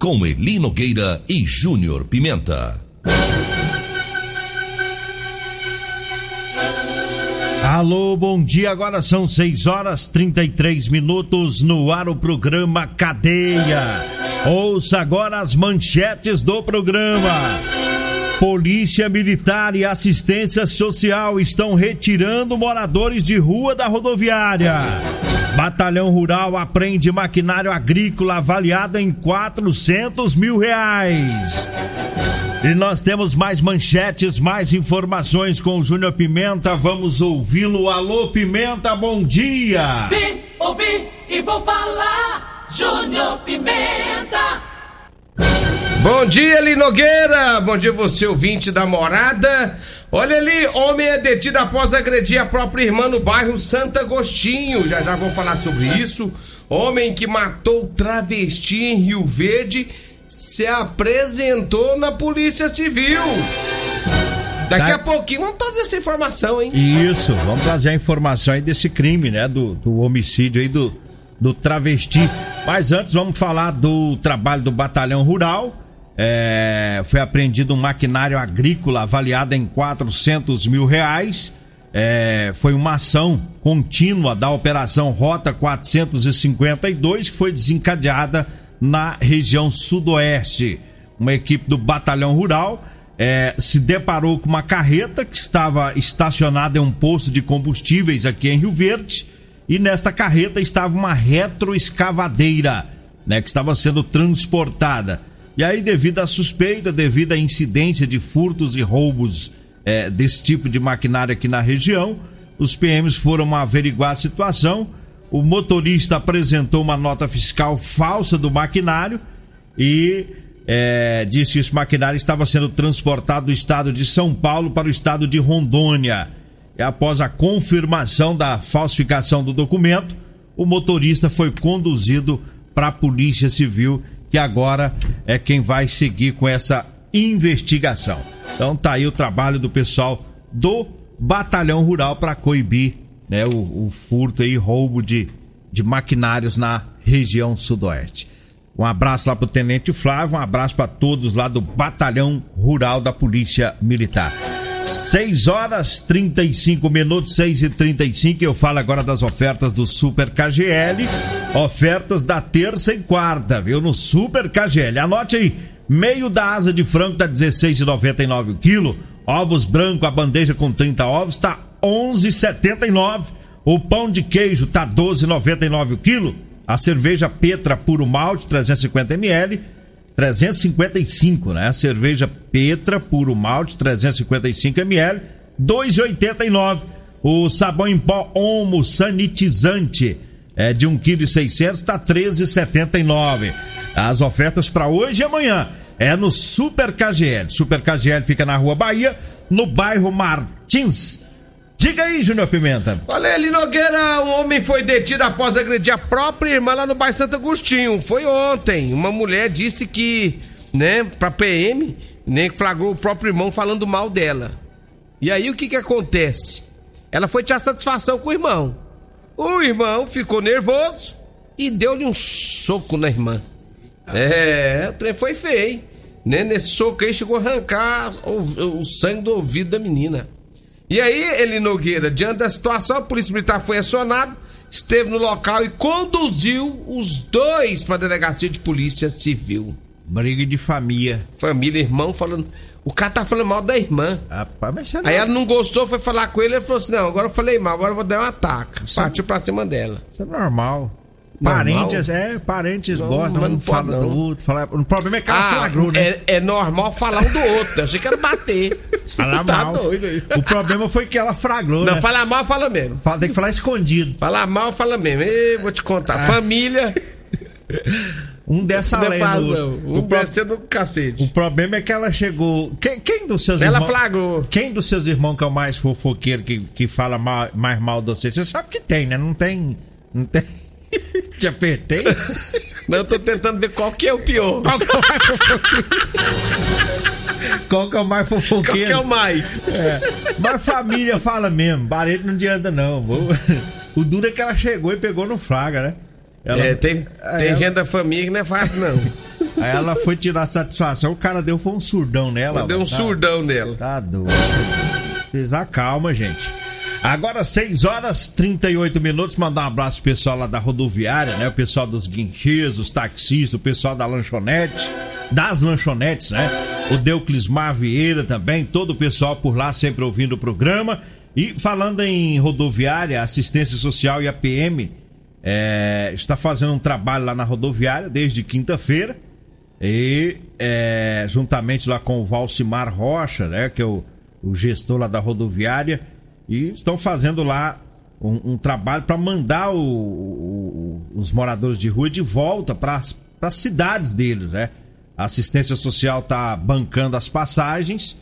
Com Eli Nogueira e Júnior Pimenta. Alô, bom dia. Agora são 6 horas 33 minutos no ar o programa Cadeia. Ouça agora as manchetes do programa. Polícia Militar e Assistência Social estão retirando moradores de rua da rodoviária. Batalhão Rural apreende maquinário agrícola avaliado em 400 mil reais. E nós temos mais manchetes, mais informações com o Júnior Pimenta. Vamos ouvi-lo. Alô, Pimenta, bom dia! Vim, ouvi e vou falar. Júnior Pimenta. Bom dia, Eli Nogueira. Bom dia, você ouvinte da morada. Olha ali, homem é detido após agredir a própria irmã no bairro Santo Agostinho. Já já vou falar sobre isso. Homem que matou travesti em Rio Verde se apresentou na Polícia Civil. Daqui a pouquinho vamos trazer essa informação, hein? Isso, vamos trazer a informação aí desse crime, né? Do, do homicídio aí do, do travesti. Mas antes vamos falar do trabalho do Batalhão Rural. É, foi apreendido um maquinário agrícola avaliado em 400 mil reais. É, foi uma ação contínua da Operação Rota 452 que foi desencadeada na região sudoeste. Uma equipe do Batalhão Rural é, se deparou com uma carreta que estava estacionada em um posto de combustíveis aqui em Rio Verde. E nesta carreta estava uma retroescavadeira, né, que estava sendo transportada. E aí, devido à suspeita, devido à incidência de furtos e roubos é, desse tipo de maquinário aqui na região, os PMs foram averiguar a situação. O motorista apresentou uma nota fiscal falsa do maquinário e é, disse que esse maquinário estava sendo transportado do estado de São Paulo para o estado de Rondônia. E após a confirmação da falsificação do documento, o motorista foi conduzido para a Polícia Civil, que agora é quem vai seguir com essa investigação. Então tá aí o trabalho do pessoal do Batalhão Rural para coibir né, o, o furto e roubo de, de maquinários na região sudoeste. Um abraço lá pro Tenente Flávio, um abraço para todos lá do Batalhão Rural da Polícia Militar. 6 horas 35 minutos, 6 e 35 Eu falo agora das ofertas do Super KGL. Ofertas da terça e quarta, viu? No Super KGL. Anote aí: meio da asa de frango tá R$16,99 o quilo. Ovos branco, a bandeja com 30 ovos, tá R$11,79. O pão de queijo tá R$12,99 o quilo. A cerveja Petra Puro Malte, 350 ml. 355, né? Cerveja Petra Puro Malte 355 ml, 2,89. O sabão em pó Omo sanitizante é de 1,6 kg tá 13,79. As ofertas para hoje e amanhã é no Super KGL. Super KGL fica na Rua Bahia, no bairro Martins. Diga aí, Júnior Pimenta. Olha Nogueira, um homem foi detido após agredir a própria irmã lá no bairro Santo Agostinho. Foi ontem. Uma mulher disse que, né, pra PM, né, flagrou o próprio irmão falando mal dela. E aí o que que acontece? Ela foi tirar satisfação com o irmão. O irmão ficou nervoso e deu-lhe um soco na irmã. É, o trem foi feio. Né? Nesse soco aí chegou a arrancar o, o sangue do ouvido da menina. E aí, Eli Nogueira, diante da situação, a Polícia Militar foi acionada esteve no local e conduziu os dois para a delegacia de polícia civil. Briga de família. Família, irmão falando. O cara tá falando mal da irmã. Rapaz, mas você Aí não, ela não gostou, foi falar com ele, ele falou assim: não, agora eu falei mal, agora eu vou dar um ataque. Partiu pra cima dela. isso é normal. Normal? Parentes, é, parentes Não, gostam, não fala pode, do não. outro. Fala, o problema é que ela flagrou, né? é, é normal falar um do outro. Eu achei que era bater. Falar tá mal. doido aí. O problema foi que ela flagrou, Não, né? falar mal, fala mesmo. Fala- Tem que falar escondido. Falar mal, fala mesmo. Ei, vou te contar. Ah. Família, Um dessa não é lenda. o- o Um pro- descendo no O cacete. problema é que ela chegou. Quem, quem dos seus Ela irmãos. flagrou. Quem dos seus irmãos que é o mais fofoqueiro que, que fala ma- mais mal de você? Você sabe que tem, né? Não tem. Não tem. Te apertei? Não, eu tô tentando ver qual que é o pior. Qual que é o mais fofoqueiro? Qual que é o mais Qual fofoqueiro? que é o mais? É, mas família fala mesmo, Barreto não adianta não. O duro é que ela chegou e pegou no Fraga, né? Ela, É, tem, Aí tem ela- gente da família que não é fácil, não. Aí ela foi tirar satisfação, o cara deu foi um surdão nela. Deu um tá, surdão nela. Tá doido. Vocês acalma, gente. Agora 6 horas 38 minutos, mandar um abraço pro pessoal lá da rodoviária, né? O pessoal dos guinchês, os taxistas, o pessoal da lanchonete, das lanchonetes, né? O Deuclismar Vieira também, todo o pessoal por lá sempre ouvindo o programa. E falando em rodoviária, assistência social e a PM é, está fazendo um trabalho lá na rodoviária desde quinta-feira. E é, juntamente lá com o Valcimar Rocha, né, que é o, o gestor lá da rodoviária, e estão fazendo lá um, um trabalho para mandar o- o- os moradores de rua de volta para as cidades deles, né? A assistência social está bancando as passagens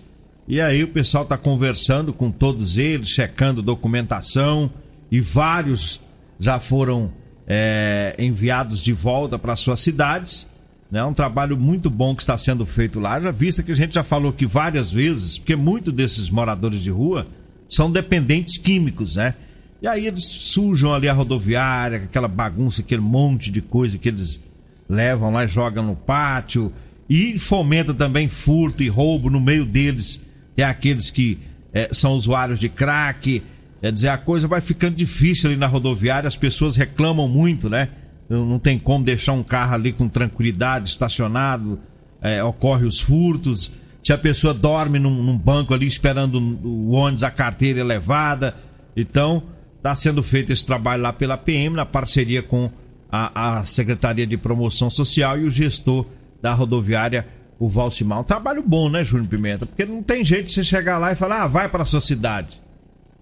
e aí o pessoal está conversando com todos eles, checando documentação e vários já foram é, enviados de volta para suas cidades. É um trabalho muito bom que está sendo feito lá. Já vista que a gente já falou aqui várias vezes, porque muitos desses moradores de rua são dependentes químicos, né? E aí eles sujam ali a rodoviária, aquela bagunça, aquele monte de coisa que eles levam lá e jogam no pátio. E fomenta também furto e roubo no meio deles. É aqueles que eh, são usuários de crack. Quer dizer, a coisa vai ficando difícil ali na rodoviária, as pessoas reclamam muito, né? Não tem como deixar um carro ali com tranquilidade, estacionado, eh, ocorre os furtos. Se a pessoa dorme num, num banco ali esperando o ônibus, a carteira é levada. Então, está sendo feito esse trabalho lá pela PM, na parceria com a, a Secretaria de Promoção Social e o gestor da rodoviária, o Valcimar. Um trabalho bom, né, Júnior Pimenta? Porque não tem jeito de você chegar lá e falar, ah, vai para a sua cidade.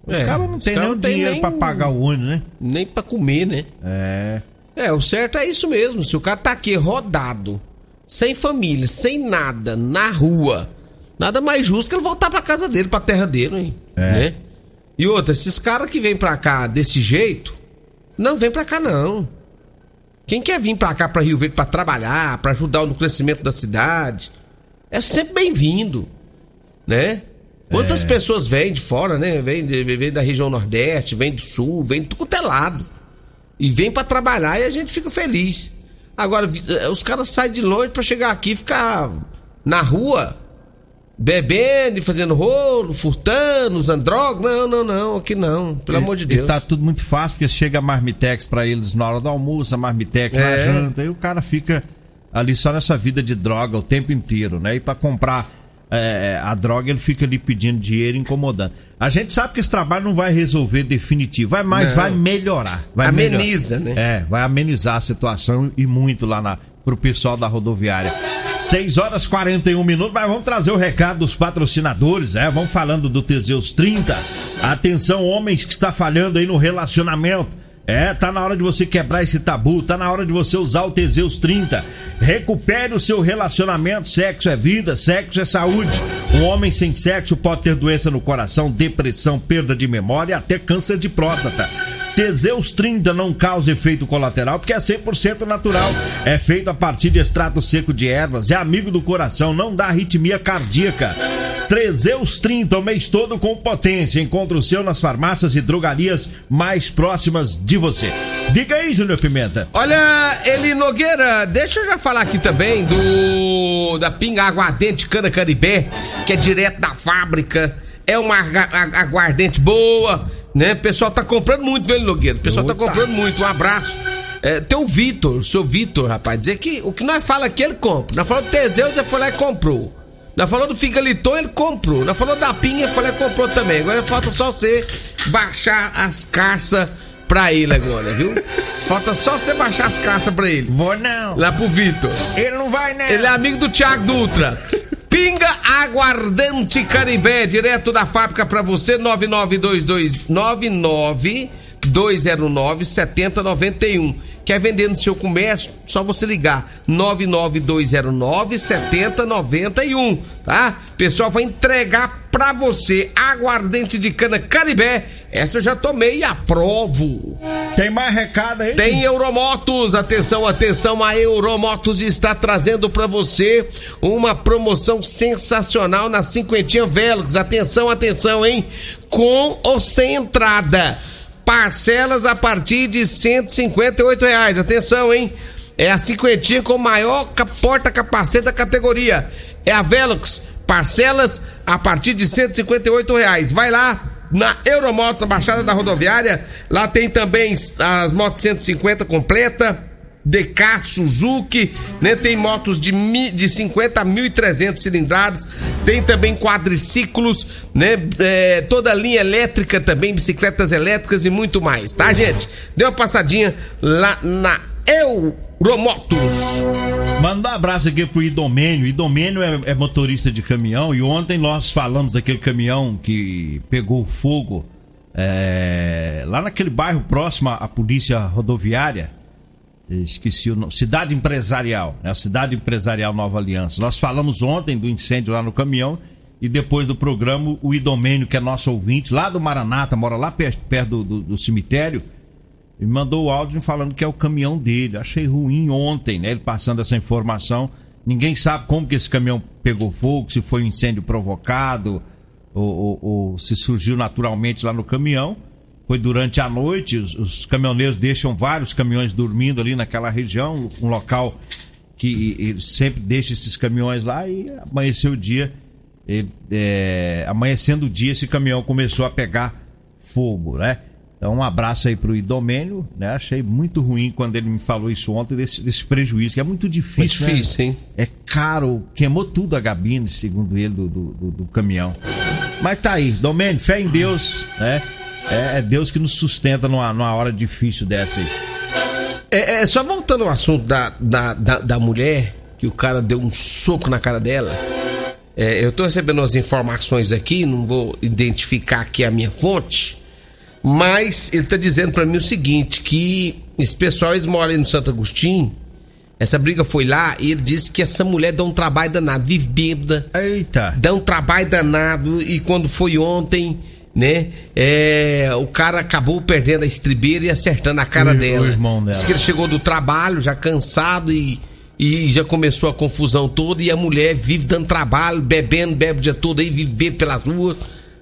O É, cara não tem caras nem o dinheiro nem- para pagar o ônibus, né? Nem pra comer, né? É. É, o certo é isso mesmo. Se o cara tá aqui rodado, sem família, sem nada, na rua, nada mais justo que ele voltar pra casa dele, pra terra dele, hein? É. Né? E outra, esses caras que vêm pra cá desse jeito, não vem pra cá não. Quem quer vir pra cá, pra Rio Verde, pra trabalhar, pra ajudar no crescimento da cidade, é sempre bem-vindo, né? Quantas É. pessoas vêm de fora, né? Vêm, vêm da região Nordeste, vêm do Sul, vêm de tudo quanto é. E vem pra trabalhar e a gente fica feliz. Agora, eh, os caras saem de longe pra chegar aqui e ficar na rua, bebendo e fazendo rolo, furtando, usando droga. Não, não, não, aqui não. Pelo E- amor de e Deus. tá tudo muito fácil, porque chega a marmitex pra eles na hora do almoço, a marmitex na É. janta, e o cara fica ali só nessa vida de droga o tempo inteiro, né? E pra comprar é, a droga ele fica ali pedindo dinheiro, incomodando. A gente sabe que esse trabalho não vai resolver definitivo, vai, mas Não. vai melhorar. Vai Ameniza, melhorar. né? É, vai amenizar a situação e muito lá na, pro pessoal da rodoviária. 6 horas 41 minutos, mas vamos trazer o recado dos patrocinadores, né? Vamos falando do Teseus 30. Atenção, homens que está falhando aí no relacionamento. É, tá na hora de você quebrar esse tabu, tá na hora de você usar o Teseus 30. Recupere o seu relacionamento, sexo é vida, sexo é saúde. Um homem sem sexo pode ter doença no coração, depressão, perda de memória e até câncer de próstata. Teseus 30 não causa efeito colateral porque é 100% natural. É feito a partir de extrato seco de ervas, é amigo do coração, não dá arritmia cardíaca. Teseus 30 o mês todo com potência. Encontre o seu nas farmácias e drogarias mais próximas de você. Diga aí, Júnior Pimenta. Olha, Eli Nogueira, deixa eu já falar aqui também do da pinga aguardente Cana Caribé, que é direto da fábrica. É uma aguardente boa, Né? O pessoal tá comprando muito, velho Nogueira. O pessoal tá comprando muito. Um abraço. É, tem o Vitor, o seu Vitor, rapaz, dizer que o que nós fala aqui ele compra. Nós falou do Teseu, ele foi lá e comprou. Nós falou do Figaliton, ele comprou. Nós falou da Pinha, e comprou também. Agora falta só você baixar as carças pra ele agora, viu? Falta só você baixar as carças pra ele. Vou não. Lá pro Vitor. Ele não vai, né? Ele é amigo do Thiago Dutra. Pinga Aguardente Caribé, direto da fábrica pra você, 99229 209 7091. Quer vender no seu comércio? Só você ligar 99209 7091, tá? Pessoal vai entregar pra você aguardente de cana Caribé. Essa eu já tomei e aprovo. Tem mais recado aí? Tem Euromotos, atenção, atenção, a Euromotos está trazendo para você uma promoção sensacional na cinquentinha Velox. Atenção, atenção, hein? Com ou sem entrada. Parcelas a partir de 158 reais. Atenção, hein? É a cinquentinha com maior ca- porta-capacete da categoria. É a Velox. Parcelas a partir de 158 reais. Vai lá, na Euromotos, Baixada da Rodoviária. Lá tem também as motos 150 completa. DK, Suzuki, né? Tem motos de, de 50 a 1.300 cilindradas. Tem também quadriciclos, né? É, toda a linha elétrica também, bicicletas elétricas e muito mais, tá, gente? Dê uma passadinha lá na Euromotos. Mandar um abraço aqui pro Idomênio. Idomênio é, é motorista de caminhão e ontem nós falamos daquele caminhão que pegou fogo é, lá naquele bairro próximo à polícia rodoviária. Esqueci o nome. Cidade Empresarial, né? Cidade Empresarial Nova Aliança. Nós falamos ontem do incêndio lá no caminhão e depois do programa o Idomênio, que é nosso ouvinte, lá do Maranata, mora lá perto, perto do, do- do cemitério, ele mandou o áudio falando que é o caminhão dele. Achei ruim ontem, né? Ele passando essa informação. Ninguém sabe como que esse caminhão pegou fogo, se foi um incêndio provocado ou, ou- ou se surgiu naturalmente lá no caminhão. Foi durante a noite, os, os caminhoneiros deixam vários caminhões dormindo ali naquela região, um local que eles sempre deixam esses caminhões lá e amanheceu o dia. ele, é, amanhecendo o dia, esse caminhão começou a pegar fogo, né? Então, um abraço aí pro Idomênio, né? Achei muito ruim quando ele me falou isso ontem, desse, desse prejuízo, que é muito difícil, Muito difícil, né? hein? É caro, queimou tudo a gabine, segundo ele, do, do, do- do caminhão. Mas tá aí, Domênio, fé em Deus, né? É, é Deus que nos sustenta numa, numa hora difícil dessa aí. É, é, só voltando ao assunto da, da, da, da mulher, que o cara deu um soco na cara dela. É, eu tô recebendo as informações aqui, não vou identificar aqui a minha fonte, mas ele tá dizendo pra mim o seguinte, que esse pessoal, eles moram no Santo Agostinho, essa briga foi lá e ele disse que essa mulher dá um trabalho danado, vive bêbada, Eita! dá um trabalho danado e quando foi ontem, né, é, o cara acabou perdendo a estribeira e acertando a cara O- o dela. irmão dela. Diz que ele chegou do trabalho já cansado e, e já começou a confusão toda e a mulher vive dando trabalho, bebendo, bebe o dia todo aí, vive bebe pelas ruas.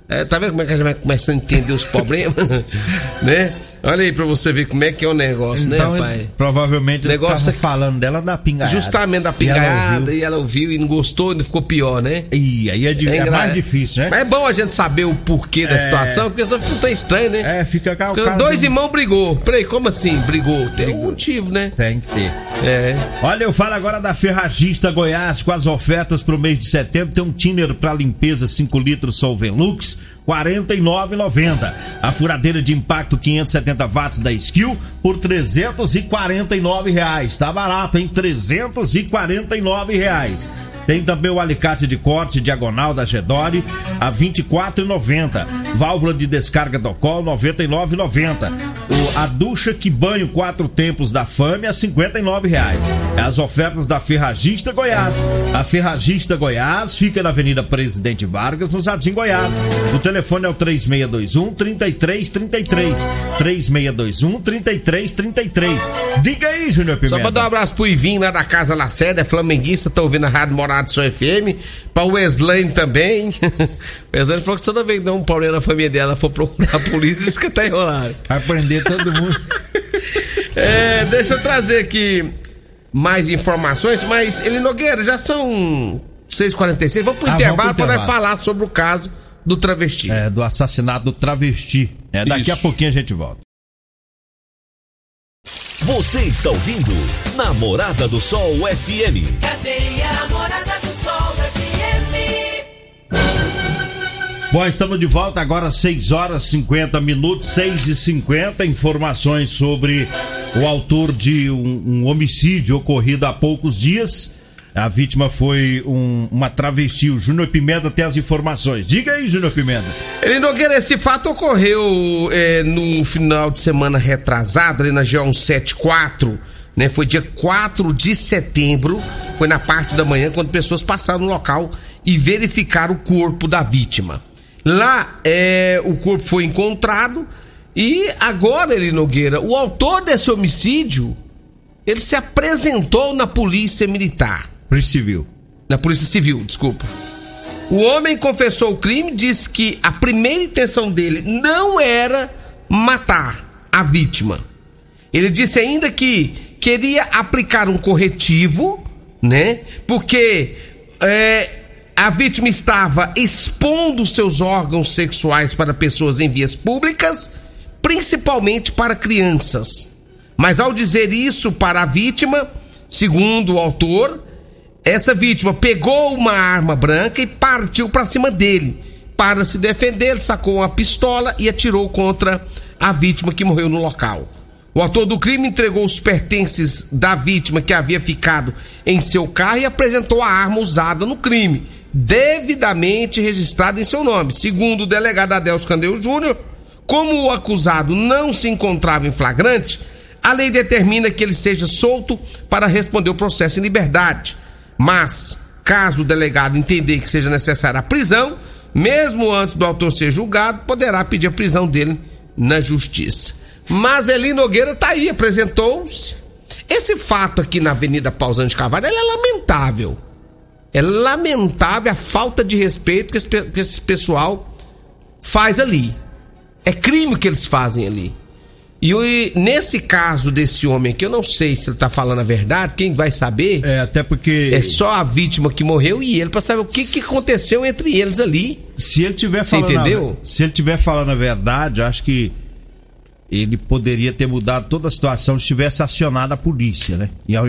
É, tá vendo como é que a gente vai começando a entender os problemas? né? Olha aí pra você ver como é que é o negócio, Então, né, pai? provavelmente ele Negócio tava é- falando dela da pingaiada. Justamente da E ela pingaiada, ouviu. e ela ouviu e não gostou, ainda ficou pior, né? Ih, aí é, di- é engra- mais difícil, né? Mas é bom a gente saber o porquê da É. situação, porque senão fica tão estranho, né? É, fica o cara dois do- irmãos brigou. Peraí, como assim brigou? Tem um motivo, né? Tem que ter. É. Olha, eu falo agora da Ferragista Goiás com as ofertas pro mês de setembro. Tem um thinner para limpeza 5 litros Solvenlux, 49,90. A furadeira de impacto 570 watts da Skill por 349 reais. Tá barato, hein? 349 reais. Tem também o alicate de corte diagonal da Gedore a R$ 24,90. Válvula de descarga do colo R$ 99,90. A ducha que banho quatro tempos da Fame a 59 reais. É as ofertas da Ferragista Goiás. A Ferragista Goiás fica na Avenida Presidente Vargas, no Jardim Goiás. O telefone é o 3621 3333. 3621 3333. Diga aí, Júnior Pimenta. Só mandar um abraço pro Ivinho lá da Casa Lacerda, é flamenguista, tá ouvindo a Rádio Morado Som FM. Pra Weslane também. O Weslane falou que toda vez que dá um problema na família dela, for procurar a polícia, diz que tá enrolado. Vai prender todo mundo. É, deixa eu trazer aqui mais informações, mas ele Nogueira, já são 6h46. Vamos pro Ah, intervalo para falar sobre o caso do travesti. É, do assassinato do travesti. É, daqui a Isso. pouquinho a gente volta. Você está ouvindo Namorada do Sol FM. Cadeia Namorada do Bom, estamos de volta agora, 6 horas 50 minutos, 6 e 50 Informações sobre o autor de um, um homicídio ocorrido há poucos dias. A vítima foi um- uma travesti. O Júnior Pimenta tem as informações. Diga aí, Júnior Pimenta. Ele Nogueira, esse fato ocorreu é, no final de semana retrasado, ali na G174, né? Foi dia 4 de setembro, foi na parte da manhã, quando pessoas passaram no local e verificaram o corpo da vítima. Lá, é, o corpo foi encontrado e agora, ele Nogueira, o autor desse homicídio, ele se apresentou na polícia militar. Polícia Civil. Na Polícia Civil, desculpa. O homem confessou o crime, disse que a primeira intenção dele não era matar a vítima. Ele disse ainda que queria aplicar um corretivo, né? Porque é, a vítima estava expondo seus órgãos sexuais para pessoas em vias públicas, principalmente para crianças. Mas ao dizer isso para a vítima, segundo o autor, essa vítima pegou uma arma branca e partiu para cima dele. Para se defender, sacou uma pistola e atirou contra a vítima que morreu no local. O autor do crime entregou os pertences da vítima que havia ficado em seu carro e apresentou a arma usada no crime, devidamente registrada em seu nome. Segundo o delegado Adelso Candeu Júnior, como o acusado não se encontrava em flagrante, a lei determina que ele seja solto para responder o processo em liberdade. Mas, caso o delegado entender que seja necessária a prisão, mesmo antes do autor ser julgado, poderá pedir a prisão dele na justiça. Mas Eli Nogueira tá aí, apresentou-se. Esse fato aqui na Avenida Pausante de Carvalho é lamentável. É lamentável a falta de respeito que esse, que esse pessoal faz ali. É crime que eles fazem ali. E o- e nesse caso desse homem aqui, eu não sei se ele tá falando a verdade, quem vai saber É, até porque. é só a vítima que morreu e ele, pra saber o que, que aconteceu entre eles ali. Se ele tiver Você falando. entendeu? A, se ele tiver falando a verdade, acho que ele poderia ter mudado toda a situação se tivesse acionado a polícia, né? E ao-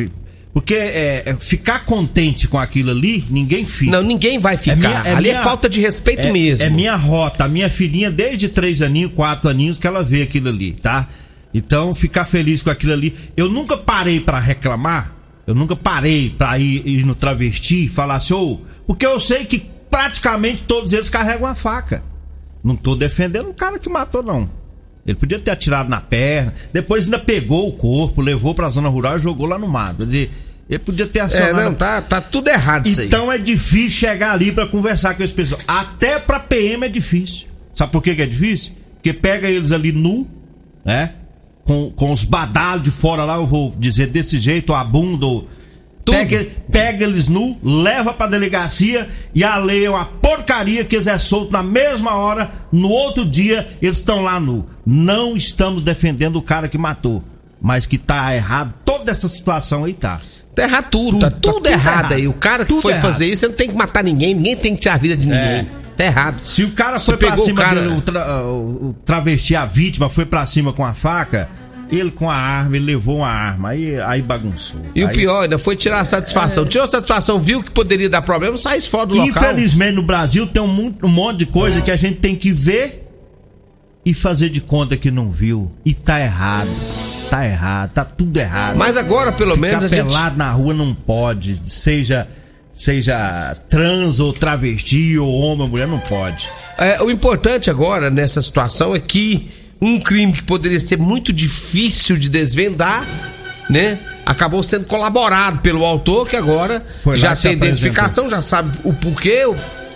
porque é, é, ficar contente com aquilo ali, ninguém fica. Não, ninguém vai ficar. minha- é ali minha- é falta de respeito é, mesmo. É minha rota. A minha filhinha, desde três aninhos, quatro aninhos, que ela vê aquilo ali, tá? Então, ficar feliz com aquilo ali. Eu nunca parei pra reclamar. Eu nunca parei pra ir, ir no travesti e falar assim, ô. porque eu sei que praticamente todos eles carregam a faca. Não tô defendendo o cara que matou, não. Ele podia ter atirado na perna, depois ainda pegou o corpo, levou pra zona rural e jogou lá no mato. Quer dizer, ele podia ter É, acionado. não, tá, tá tudo errado isso aí. Então é difícil chegar ali pra conversar com esse pessoal. Até pra PM é difícil. Sabe por que, que é difícil? Porque pega eles ali nu, né? Com, com os badalos de fora lá, eu vou dizer desse jeito, a bunda. ou-. Pega, pega eles nu, leva pra delegacia e a lei é uma porcaria que eles é solto na mesma hora, no outro dia eles estão lá nu. Não estamos defendendo o cara que matou, mas que tá errado, toda essa situação aí tá. Tá errado tudo, tá Tudo, tudo, tá tudo errado, errado. aí. O cara que Tudo foi errado. fazer isso, ele não tem que matar ninguém, ninguém tem que tirar a vida de ninguém. Tá errado. Se o cara Se foi pra pegou o cima cara- dele, o, tra- o- o travesti, a vítima, foi pra cima com a faca, ele com a arma, ele levou uma arma, aí, aí bagunçou. E o Aí- pior, ainda foi tirar a satisfação. Tirou a satisfação, viu que poderia dar problema, sai fora do local. Infelizmente no Brasil tem um, um monte de coisa que a gente tem que ver e fazer de conta que não viu. E tá errado. Tá errado, tá tudo errado. Mas agora, pelo Ficar menos, a gente. pelado na rua não pode. Seja, seja trans ou travesti ou homem ou mulher, não pode. É, o importante agora nessa situação é que um crime que poderia ser muito difícil de desvendar, né? Acabou sendo colaborado pelo autor, que agora Foi já tem identificação, já sabe o porquê,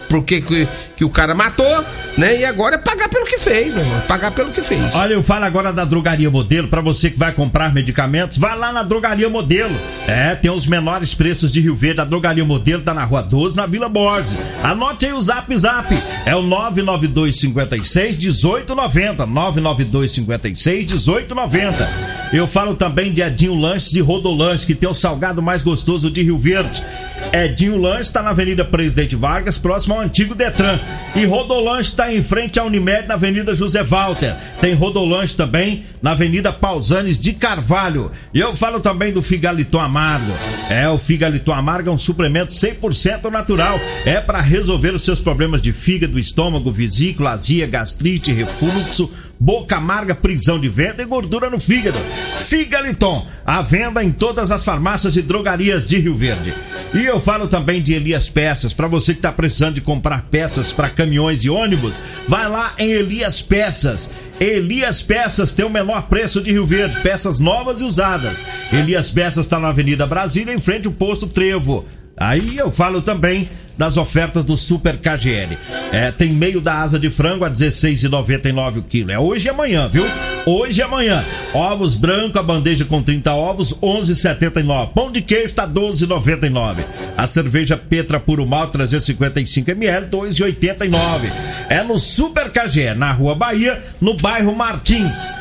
o porquê que, que o cara matou, né? E agora é pagar pelo que fez, meu irmão. Pagar pelo que fez. Olha, eu falo agora da Drogaria Modelo. Pra você que vai comprar medicamentos, vai lá na Drogaria Modelo. É, tem os menores preços de Rio Verde. A Drogaria Modelo tá na Rua 12, na Vila Borges. Anote aí o Zap Zap. É o 99256 1890. 99256 1890. Eu falo também de Edinho Lanches e Rodolanche, que tem o salgado mais gostoso de Rio Verde. Edinho Lanche está na Avenida Presidente Vargas, próximo ao antigo Detran. E Rodolanche está em frente à Unimed, na Avenida José Walter. Tem Rodolanche também na Avenida Pausanes de Carvalho. E eu falo também do Figaliton Amargo. É, o Figaliton Amargo é um suplemento 100% natural. É para resolver os seus problemas de fígado, estômago, vesícula, azia, gastrite, refluxo boca amarga, prisão de venda e gordura no fígado. Figaliton, à venda em todas as farmácias e drogarias de Rio Verde. E eu falo também de Elias Peças, para você que está precisando de comprar peças para caminhões e ônibus, vai lá em Elias Peças. Elias Peças tem o menor preço de Rio Verde, peças novas e usadas. Elias Peças está na Avenida Brasília, em frente ao posto Trevo. Aí eu falo também das ofertas do Super KGL. É, tem meio da asa de frango a 16,99 o quilo. É hoje e amanhã, viu? Hoje e amanhã. Ovos branco, a bandeja com 30 ovos, 11,79. Pão de queijo está 12,99. A cerveja Petra Puro Mal 355 ml, 2,89. É no Super KGL, na Rua Bahia, no bairro Martins.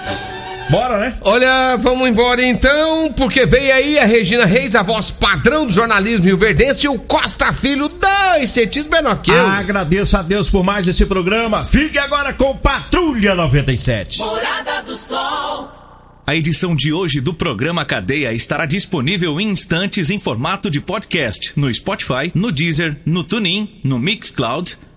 Bora, né? Olha, vamos embora então, porque veio aí a Regina Reis, a voz padrão do jornalismo rio-verdense, e o Costa Filho, dois centímetros menor que eu. Agradeço a Deus por mais esse programa. Fique agora com Patrulha 97. Morada do Sol. A edição de hoje do programa Cadeia estará disponível em instantes em formato de podcast no Spotify, no Deezer, no TuneIn, no Mixcloud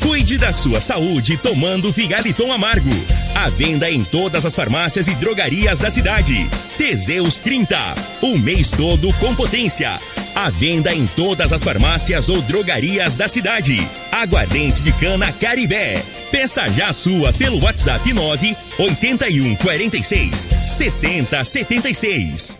Cuide da sua saúde tomando Figaliton Amargo. À venda em todas as farmácias e drogarias da cidade. Teseus 30. O mês todo com potência. À venda em todas as farmácias ou drogarias da cidade. Aguardente de cana Caribé. Peça já a sua pelo WhatsApp 9 81 46 60 76.